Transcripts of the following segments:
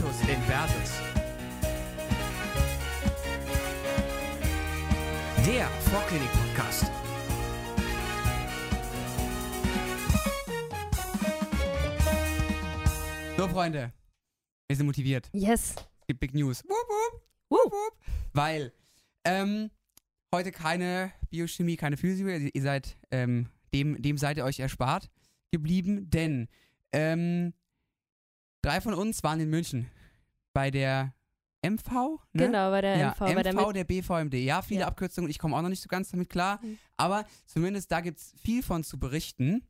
Ritus Inversus. Der Vorklinik-Podcast. So, Freunde, wir sind motiviert. Yes. Es gibt Big News. Wup, wup, Woo. wup. Weil ähm, heute keine Biochemie, keine Physik. Ihr ihr seid ähm, dem, dem seid ihr euch erspart geblieben, denn ähm, drei von uns waren in München bei der MV. Ne? Genau, bei der ja, MV, bei der MV der BVMD. Ja, viele Ja. Abkürzungen. Ich komme auch noch nicht so ganz damit klar. Mhm. Aber zumindest da gibt es viel von zu berichten.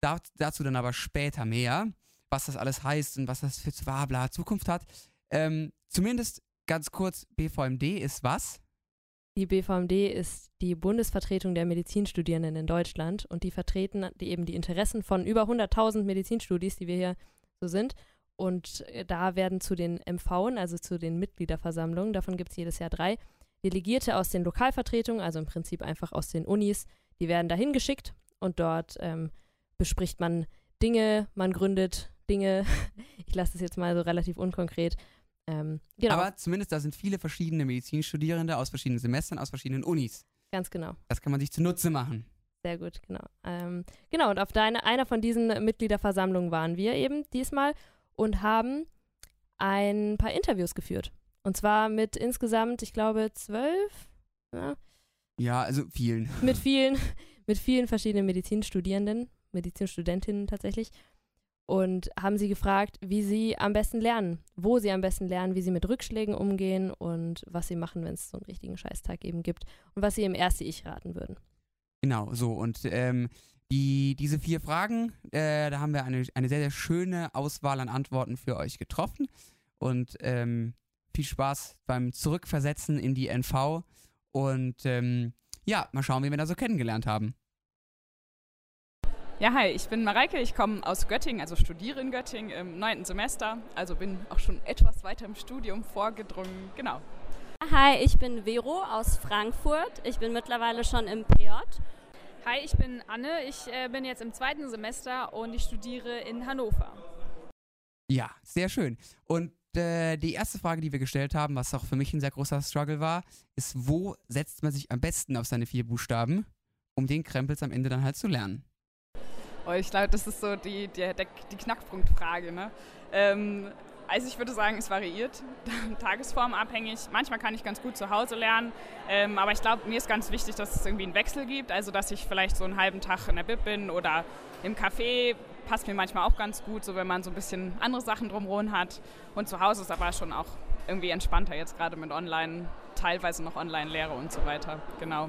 Da, dazu dann aber später mehr, was das alles heißt und was das für Zwabla Zukunft hat. Ähm, zumindest ganz kurz, BVMD ist was? Die BVMD ist die Bundesvertretung der Medizinstudierenden in Deutschland und die vertreten die eben die Interessen von über 100.000 Medizinstudis, die wir hier so sind. Und äh, da werden zu den MVen, also zu den Mitgliederversammlungen, davon gibt es jedes Jahr drei, Delegierte aus den Lokalvertretungen, also im Prinzip einfach aus den Unis, die werden dahin geschickt und dort ähm, bespricht man Dinge, man gründet Dinge. Ich lasse das jetzt mal so relativ unkonkret. Ähm, genau, Aber zumindest da sind viele verschiedene Medizinstudierende aus verschiedenen Semestern, aus verschiedenen Unis. ganz genau. Das kann man sich zunutze machen. Sehr gut, genau. Ähm, genau, und auf deine, einer von diesen Mitgliederversammlungen waren wir eben diesmal und haben ein paar Interviews geführt. Und zwar mit insgesamt, ich glaube, zwölf, ja, Ja, also vielen. mit vielen, mit vielen verschiedenen Medizinstudierenden, Medizinstudentinnen tatsächlich. Und haben sie gefragt, wie sie am besten lernen, wo sie am besten lernen, wie sie mit Rückschlägen umgehen und was sie machen, wenn es so einen richtigen Scheißtag eben gibt und was sie im erste Ich raten würden. Genau, so. Und ähm, die, diese vier Fragen, äh, da haben wir eine, eine sehr, sehr schöne Auswahl an Antworten für euch getroffen. Und ähm, viel Spaß beim Zurückversetzen in die NV. Und ähm, ja, mal schauen, wie wir da so kennengelernt haben. Ja, hi, ich bin Mareike, ich komme aus Göttingen, also studiere in Göttingen im neunten Semester, also bin auch schon etwas weiter im Studium vorgedrungen, genau. Hi, ich bin Vero aus Frankfurt. Ich bin mittlerweile schon im PJ. Hi, ich bin Anne. Ich äh, bin jetzt im zweiten Semester und ich studiere in Hannover. Ja, sehr schön. Und äh, die erste Frage, die wir gestellt haben, was auch für mich ein sehr großer Struggle war, ist, wo setzt man sich am besten auf seine vier Buchstaben, um den Krempels am Ende dann halt zu lernen? Und ich glaube, das ist so die, die, die Knackpunktfrage. Ne? Ähm, also ich würde sagen, es variiert, tagesformabhängig. Manchmal kann ich ganz gut zu Hause lernen, ähm, aber ich glaube, mir ist ganz wichtig, dass es irgendwie einen Wechsel gibt. Also dass ich vielleicht so einen halben Tag in der Bib bin oder im Café, passt mir manchmal auch ganz gut, so wenn man so ein bisschen andere Sachen drumherum hat. Und zu Hause ist aber schon auch irgendwie entspannter, jetzt gerade mit Online, teilweise noch Online-Lehre und so weiter. Genau.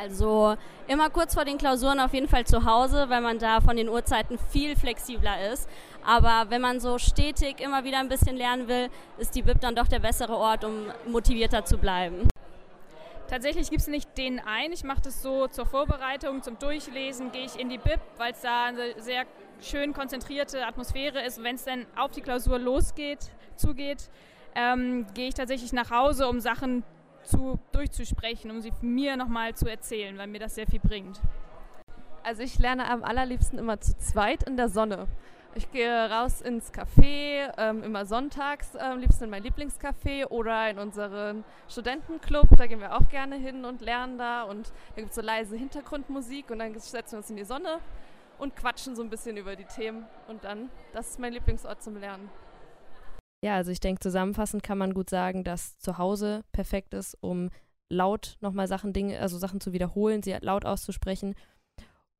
Also immer kurz vor den Klausuren auf jeden Fall zu Hause, weil man da von den Uhrzeiten viel flexibler ist. Aber wenn man so stetig immer wieder ein bisschen lernen will, ist die Bib dann doch der bessere Ort, um motivierter zu bleiben. Tatsächlich gibt es nicht den einen. Ich mache das so zur Vorbereitung, zum Durchlesen gehe ich in die Bib, weil es da eine sehr schön konzentrierte Atmosphäre ist. Wenn es dann auf die Klausur losgeht, zugeht, ähm, gehe ich tatsächlich nach Hause, um Sachen zu, durchzusprechen, um sie mir nochmal zu erzählen, weil mir das sehr viel bringt. Also ich lerne am allerliebsten immer zu zweit in der Sonne. Ich gehe raus ins Café, ähm, immer sonntags, am liebsten in mein Lieblingscafé oder in unseren Studentenclub. Da gehen wir auch gerne hin und lernen da. Und da gibt es so leise Hintergrundmusik und dann setzen wir uns in die Sonne und quatschen so ein bisschen über die Themen. Und dann, das ist mein Lieblingsort zum Lernen. Ja, also ich denke, zusammenfassend kann man gut sagen, dass zu Hause perfekt ist, um laut nochmal Sachen, Dinge, also Sachen zu wiederholen, sie laut auszusprechen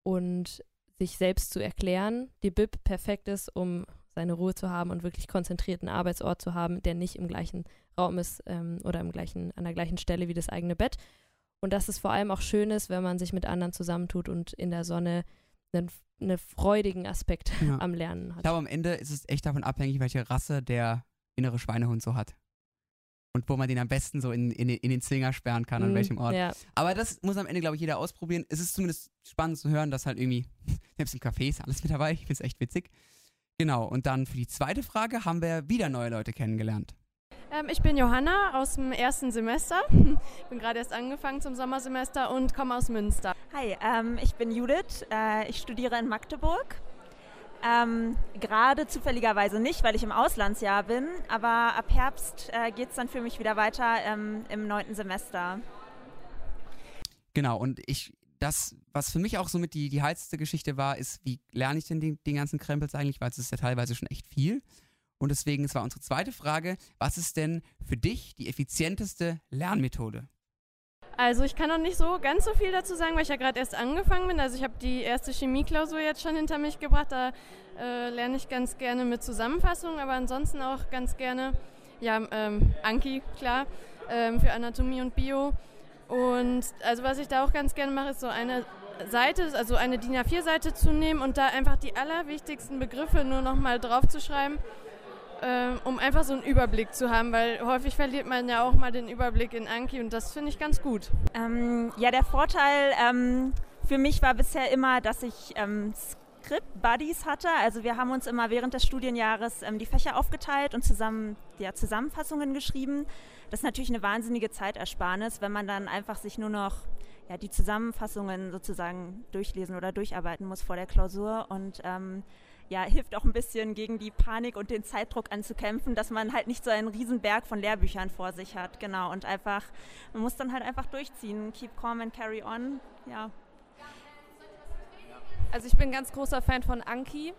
und sich selbst zu erklären. Die Bib perfekt ist, um seine Ruhe zu haben und wirklich konzentrierten Arbeitsort zu haben, der nicht im gleichen Raum ist ähm, oder im gleichen, an der gleichen Stelle wie das eigene Bett. Und dass es vor allem auch schön ist, wenn man sich mit anderen zusammentut und in der Sonne einen, einen freudigen Aspekt Ja. am Lernen Ich hat. glaube, am Ende ist es echt davon abhängig, welche Rasse der innere Schweinehund so hat. Und wo man den am besten so in, in, den- in den Zwinger sperren kann, an Mm, welchem Ort. Ja, Aber das muss am Ende, glaube ich, jeder ausprobieren. Es ist zumindest spannend zu hören, dass halt irgendwie, selbst im Café ist alles mit dabei. Ich finde es echt witzig. Genau, und dann für die zweite Frage haben wir wieder neue Leute kennengelernt. Ähm, ich bin Johanna aus dem ersten Semester. bin gerade erst angefangen zum Sommersemester und komme aus Münster. Hi, ähm, ich bin Judith. Äh, ich studiere in Magdeburg. Ähm, Gerade zufälligerweise nicht, weil ich im Auslandsjahr bin, aber ab Herbst äh, geht es dann für mich wieder weiter ähm, im neunten Semester. Genau, und ich, das, was für mich auch somit die, die heißeste Geschichte war, ist, wie lerne ich denn den, den ganzen Krempels eigentlich, weil es ist ja teilweise schon echt viel. Und deswegen, es war unsere zweite Frage, was ist denn für dich die effizienteste Lernmethode? Also ich kann noch nicht so ganz so viel dazu sagen, weil ich ja gerade erst angefangen bin. Also ich habe die erste Chemieklausur jetzt schon hinter mich gebracht. Da äh, lerne ich ganz gerne mit Zusammenfassungen, aber ansonsten auch ganz gerne, ja, ähm, Anki, klar, ähm, für Anatomie und Bio. Und also was ich da auch ganz gerne mache, ist so eine Seite, also eine DIN A4-Seite zu nehmen und da einfach die allerwichtigsten Begriffe nur nochmal draufzuschreiben äh, um einfach so einen Überblick zu haben, weil häufig verliert man ja auch mal den Überblick in Anki und das finde ich ganz gut. Ähm, ja, der Vorteil ähm, für mich war bisher immer, dass ich ähm, Script-Buddies hatte. Also wir haben uns immer während des Studienjahres ähm, die Fächer aufgeteilt und zusammen ja, Zusammenfassungen geschrieben. Das ist natürlich eine wahnsinnige Zeitersparnis, wenn man dann einfach sich nur noch ja, die Zusammenfassungen sozusagen durchlesen oder durcharbeiten muss vor der Klausur und ähm, ja, hilft auch ein bisschen gegen die Panik und den Zeitdruck anzukämpfen, dass man halt nicht so einen riesen Berg von Lehrbüchern vor sich hat. Genau. Und einfach, man muss dann halt einfach durchziehen. Keep calm and carry on. Ja. Also ich bin ganz großer Fan von Anki.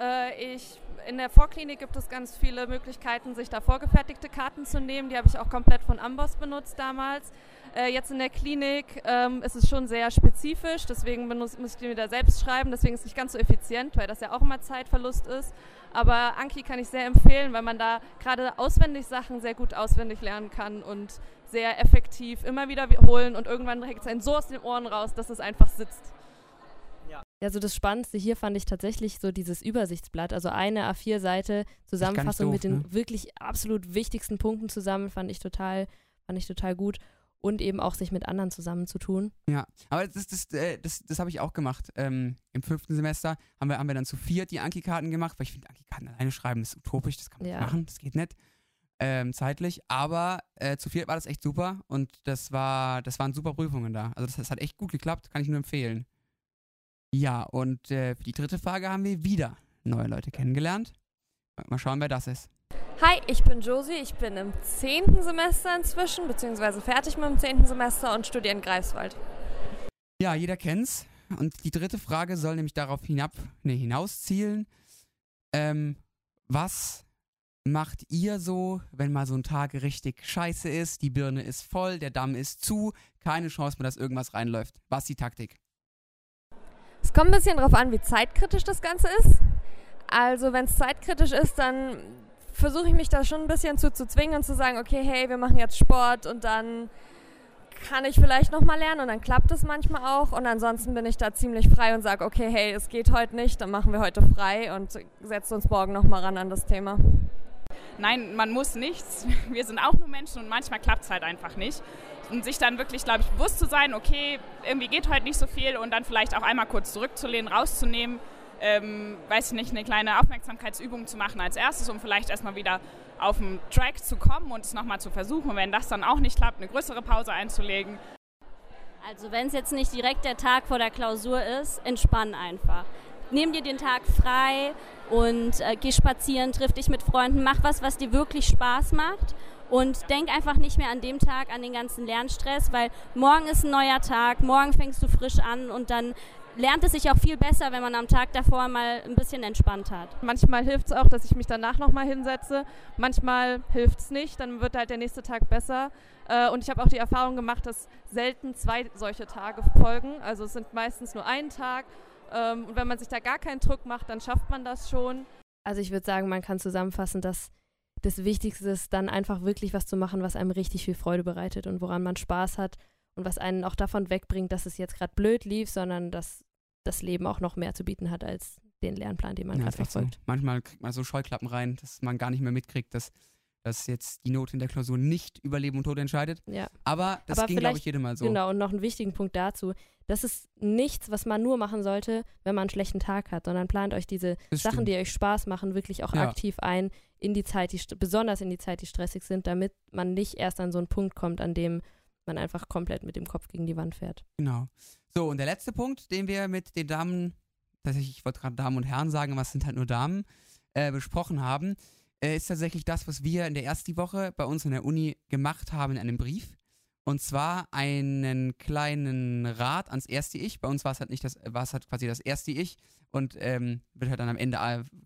Äh, ich, in der Vorklinik gibt es ganz viele Möglichkeiten, sich da vorgefertigte Karten zu nehmen. Die habe ich auch komplett von Amboss benutzt damals. Äh, jetzt in der Klinik ähm, ist es schon sehr spezifisch, deswegen muss, ich die wieder selbst schreiben, deswegen ist es nicht ganz so effizient, weil das ja auch immer Zeitverlust ist. Aber Anki kann ich sehr empfehlen, weil man da gerade auswendig Sachen sehr gut auswendig lernen kann und sehr effektiv immer wieder wiederholen und irgendwann hängt es einen so aus den Ohren raus, dass es einfach sitzt. Ja, also das Spannendste hier fand ich tatsächlich so dieses Übersichtsblatt, also eine A4-Seite Zusammenfassung doof, mit den ne? wirklich absolut wichtigsten Punkten zusammen, fand ich total, fand ich total gut und eben auch sich mit anderen zusammenzutun. Ja, aber das, das, äh, das, das, habe ich auch gemacht. Ähm, Im fünften Semester haben wir, haben wir dann zu viert die Anki-Karten gemacht, weil ich finde, Anki-Karten alleine schreiben ist utopisch, das kann man ja. nicht machen, das geht nicht. Ähm, zeitlich, aber äh, zu viert war das echt super und das war, das waren super Prüfungen da. Also das, das hat echt gut geklappt, kann ich nur empfehlen. Ja, und äh, für die dritte Frage haben wir wieder neue Leute kennengelernt. Mal schauen, wer das ist. Hi, ich bin Josie. Ich bin im zehnten Semester inzwischen, beziehungsweise fertig mit dem zehnten Semester und studiere in Greifswald. Ja, jeder kennt's. Und die dritte Frage soll nämlich darauf hinab, nee, hinauszielen. Ähm, was macht ihr so, wenn mal so ein Tag richtig scheiße ist, die Birne ist voll, der Damm ist zu, keine Chance mehr, dass irgendwas reinläuft? Was ist die Taktik? Es kommt ein bisschen darauf an, wie zeitkritisch das Ganze ist. Also wenn es zeitkritisch ist, dann versuche ich mich da schon ein bisschen zu, zu zwingen und zu sagen, okay, hey, wir machen jetzt Sport und dann kann ich vielleicht nochmal lernen und dann klappt es manchmal auch. Und ansonsten bin ich da ziemlich frei und sage, okay, hey, es geht heute nicht, dann machen wir heute frei und setzen uns morgen nochmal ran an das Thema. Nein, man muss nichts. Wir sind auch nur Menschen und manchmal klappt es halt einfach nicht. Und sich dann wirklich, glaube ich, bewusst zu sein, okay, irgendwie geht heute nicht so viel und dann vielleicht auch einmal kurz zurückzulehnen, rauszunehmen ähm, weiß ich nicht, eine kleine Aufmerksamkeitsübung zu machen als erstes, um vielleicht erstmal wieder auf den Track zu kommen und es nochmal zu versuchen. Und wenn das dann auch nicht klappt, eine größere Pause einzulegen. Also wenn es jetzt nicht direkt der Tag vor der Klausur ist, entspann einfach. Nimm dir den Tag frei und äh, geh spazieren, triff dich mit Freunden, mach was, was dir wirklich Spaß macht und denk einfach nicht mehr an dem Tag an den ganzen Lernstress, weil morgen ist ein neuer Tag, morgen fängst du frisch an und dann lernt es sich auch viel besser, wenn man am Tag davor mal ein bisschen entspannt hat. Manchmal hilft es auch, dass ich mich danach nochmal hinsetze. Manchmal hilft es nicht, dann wird halt der nächste Tag besser. Äh, und ich habe auch die Erfahrung gemacht, dass selten zwei solche Tage folgen. Also es sind meistens nur ein Tag. Ähm, und wenn man sich da gar keinen Druck macht, dann schafft man das schon. Also ich würde sagen, man kann zusammenfassen, dass das Wichtigste ist, dann einfach wirklich was zu machen, was einem richtig viel Freude bereitet und woran man Spaß hat und was einen auch davon wegbringt, dass es jetzt gerade blöd lief, sondern dass das Leben auch noch mehr zu bieten hat als den Lernplan, den man ja, gerade verfolgt. So. Manchmal kriegt man so Scheuklappen rein, dass man gar nicht mehr mitkriegt, dass, dass jetzt die Note in der Klausur nicht über Leben und Tod entscheidet. Ja. Aber das Aber ging, glaube ich, jedem Mal so. Genau, und noch einen wichtigen Punkt dazu. Das ist nichts, was man nur machen sollte, wenn man einen schlechten Tag hat, sondern plant euch diese das Sachen, stimmt. die euch Spaß machen, wirklich auch ja. aktiv ein in die Zeit, die besonders in die Zeit, die stressig sind, damit man nicht erst an so einen Punkt kommt, an dem man einfach komplett mit dem Kopf gegen die Wand fährt. Genau. So, und der letzte Punkt, den wir mit den Damen tatsächlich, ich wollte gerade Damen und Herren sagen, aber es sind halt nur Damen, äh, besprochen haben, äh, ist tatsächlich das, was wir in der ersten Woche bei uns in der Uni gemacht haben in einem Brief. Und zwar einen kleinen Rat ans erste Ich. Bei uns war es halt nicht das, war es halt quasi das erste Ich und ähm, wird halt dann am Ende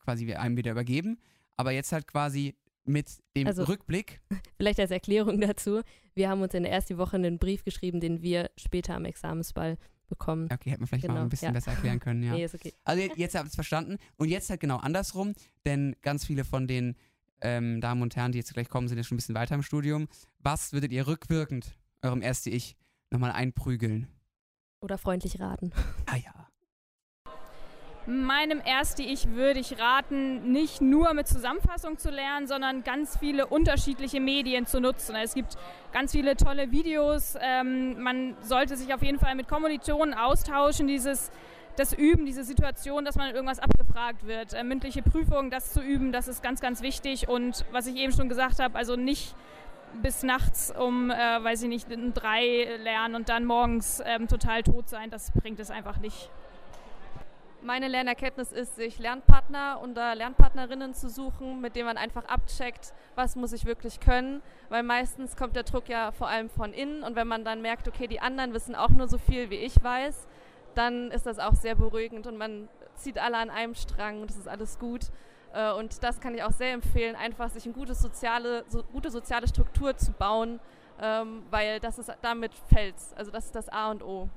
quasi einem wieder übergeben. Aber jetzt halt quasi mit dem Also- Rückblick. Vielleicht als Erklärung dazu. Wir haben uns in der ersten Woche einen Brief geschrieben, den wir später am Examensball bekommen. Okay, hätte man vielleicht mal Genau, ein bisschen ja. besser erklären können, ja. Nee, ist okay. Also jetzt, jetzt habt ihr es verstanden. Und jetzt halt genau andersrum, denn ganz viele von den ähm, Damen und Herren, die jetzt gleich kommen, sind ja schon ein bisschen weiter im Studium. Was würdet ihr rückwirkend eurem erste Ich nochmal einprügeln? Oder freundlich raten. Ah ja. Meinem erste Ich würde ich raten, nicht nur mit Zusammenfassung zu lernen, sondern ganz viele unterschiedliche Medien zu nutzen. Es gibt ganz viele tolle Videos. Ähm, man sollte sich auf jeden Fall mit Kommilitonen austauschen, dieses das Üben, diese Situation, dass man irgendwas abgefragt wird. Äh, mündliche Prüfungen, das zu üben, das ist ganz, ganz wichtig. Und was ich eben schon gesagt habe, also nicht bis nachts um, äh, weiß ich nicht, um drei lernen und dann morgens ähm, total tot sein, das bringt es einfach nicht. Meine Lernerkenntnis ist, sich Lernpartner oder Lernpartnerinnen zu suchen, mit denen man einfach abcheckt, was muss ich wirklich können. Weil meistens kommt der Druck ja vor allem von innen und wenn man dann merkt, okay, die anderen wissen auch nur so viel, wie ich weiß, dann ist das auch sehr beruhigend und man zieht alle an einem Strang und es ist alles gut. Äh, Und das kann ich auch sehr empfehlen, einfach sich eine gute soziale, so, gute soziale Struktur zu bauen, ähm, weil das ist damit Fels. Also das ist das A und O.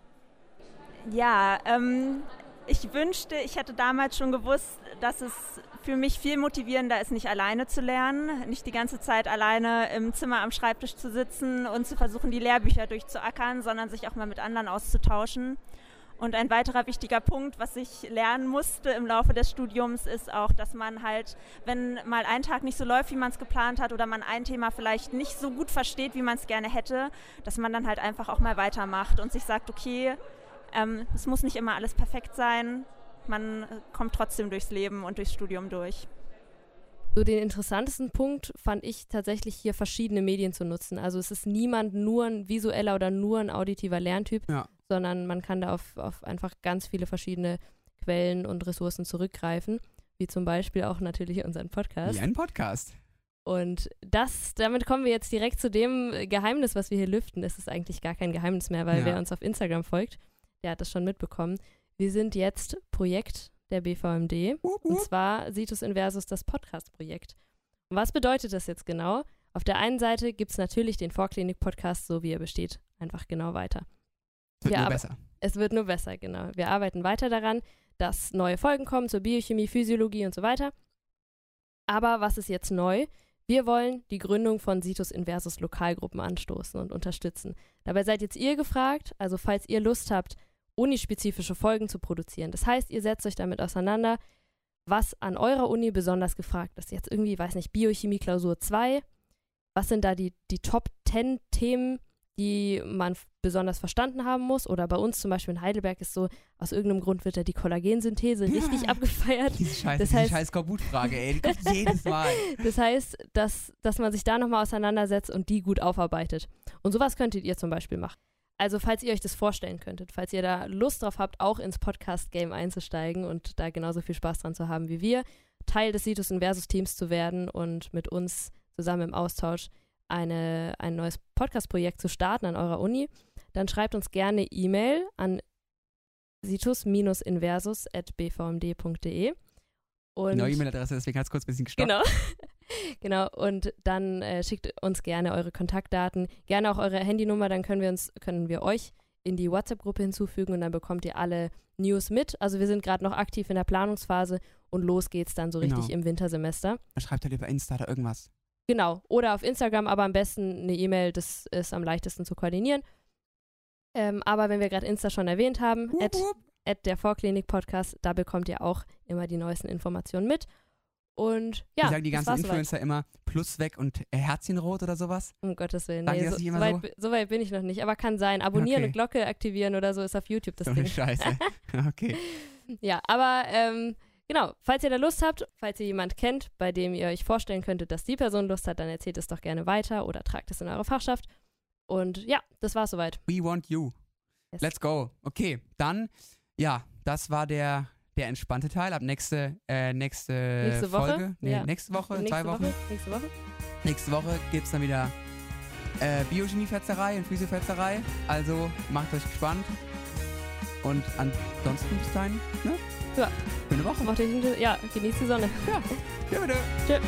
Ja, ähm, ich wünschte, ich hätte damals schon gewusst, dass es für mich viel motivierender ist, nicht alleine zu lernen, nicht die ganze Zeit alleine im Zimmer am Schreibtisch zu sitzen und zu versuchen, die Lehrbücher durchzuackern, sondern sich auch mal mit anderen auszutauschen. Und ein weiterer wichtiger Punkt, was ich lernen musste im Laufe des Studiums, ist auch, dass man halt, wenn mal ein Tag nicht so läuft, wie man es geplant hat, oder man ein Thema vielleicht nicht so gut versteht, wie man es gerne hätte, dass man dann halt einfach auch mal weitermacht und sich sagt, okay, ähm, es muss nicht immer alles perfekt sein. Man kommt trotzdem durchs Leben und durchs Studium durch. So den interessantesten Punkt fand ich tatsächlich hier verschiedene Medien zu nutzen. Also es ist niemand nur ein visueller oder nur ein auditiver Lerntyp, Ja. Sondern man kann da auf, auf einfach ganz viele verschiedene Quellen und Ressourcen zurückgreifen, wie zum Beispiel auch natürlich unseren Podcast. Wie ein Podcast. Und das, damit kommen wir jetzt direkt zu dem Geheimnis, was wir hier lüften. Es ist eigentlich gar kein Geheimnis mehr, weil Ja. wer uns auf Instagram folgt, der hat das schon mitbekommen. Wir sind jetzt Projekt der BVMD. Wup, Und wup. zwar Situs Inversus, das Podcast-Projekt. Und was bedeutet das jetzt genau? Auf der einen Seite gibt es natürlich den Vorklinik-Podcast, so wie er besteht, einfach genau weiter. Wird Ja, nur besser. Es wird nur besser, genau. Wir arbeiten weiter daran, dass neue Folgen kommen zur Biochemie, Physiologie und so weiter. Aber was ist jetzt neu? Wir wollen die Gründung von Situs Inversus Lokalgruppen anstoßen und unterstützen. Dabei seid jetzt ihr gefragt, also falls ihr Lust habt, unispezifische Folgen zu produzieren. Das heißt, ihr setzt euch damit auseinander, was an eurer Uni besonders gefragt ist. Jetzt irgendwie, weiß nicht, Biochemie Klausur 2. Was sind da die, die Top 10 Themen, die man besonders verstanden haben muss? Oder bei uns zum Beispiel in Heidelberg ist so, aus irgendeinem Grund wird da die Kollagensynthese richtig Ja. abgefeiert. Diese scheiß, Das diese heißt- scheiß Skorbut-Frage, ey, die kommt jedes Mal. Das heißt, dass, dass man sich da nochmal auseinandersetzt und die gut aufarbeitet. Und sowas könntet ihr zum Beispiel machen. Also, falls ihr euch das vorstellen könntet, falls ihr da Lust drauf habt, auch ins Podcast-Game einzusteigen und da genauso viel Spaß dran zu haben wie wir, Teil des Situs Inversus-Teams zu werden und mit uns zusammen im Austausch eine, ein neues Podcast-Projekt zu starten an eurer Uni, dann schreibt uns gerne E-Mail an situs-inversus.bvmd.de. Neue E-Mail-Adresse, deswegen hat es kurz ein bisschen gestoppt. Genau. genau. Und dann äh, schickt uns gerne eure Kontaktdaten, gerne auch eure Handynummer, dann können wir uns, können wir euch in die WhatsApp-Gruppe hinzufügen und dann bekommt ihr alle News mit. Also wir sind gerade noch aktiv in der Planungsphase und los geht's dann so richtig Genau. im Wintersemester. Schreibt halt über Insta oder irgendwas. Genau. Oder auf Instagram, aber am besten eine E-Mail, das ist am leichtesten zu koordinieren. Ähm, aber wenn wir gerade Insta schon erwähnt haben, Wup, at, wup. at der Vorklinik Podcast, da bekommt ihr auch immer die neuesten Informationen mit. Und ja, Wie sagen die ganzen war's soweit. Influencer immer Plus weg und Herzchenrot oder sowas? Um Gottes Willen. Nee, so, so, weit, so? weit bin ich noch nicht. Aber kann sein. Abonnieren Okay. und Glocke aktivieren oder so ist auf YouTube das so eine Ding. Scheiße. okay. Ja, aber ähm, Genau, falls ihr da Lust habt, falls ihr jemand kennt, bei dem ihr euch vorstellen könntet, dass die Person Lust hat, dann erzählt es doch gerne weiter oder tragt es in eure Fachschaft. Und ja, das war's soweit. We want you. Yes. Let's go. Okay, dann, ja, das war der, der entspannte Teil. Ab nächste, äh, nächste, nächste Woche. Folge. Nee, ja. nächste Woche, nächste zwei Wochen. Woche, nächste Woche. Nächste Woche gibt's dann wieder äh, Biochemiefetzerei und Physiofetzerei. Also macht euch gespannt. Und ansonsten bis dahin, ne? Ja. Schöne Woche. Macht euch, ja, genießt die Sonne. Ja. Tschüss. Tschö.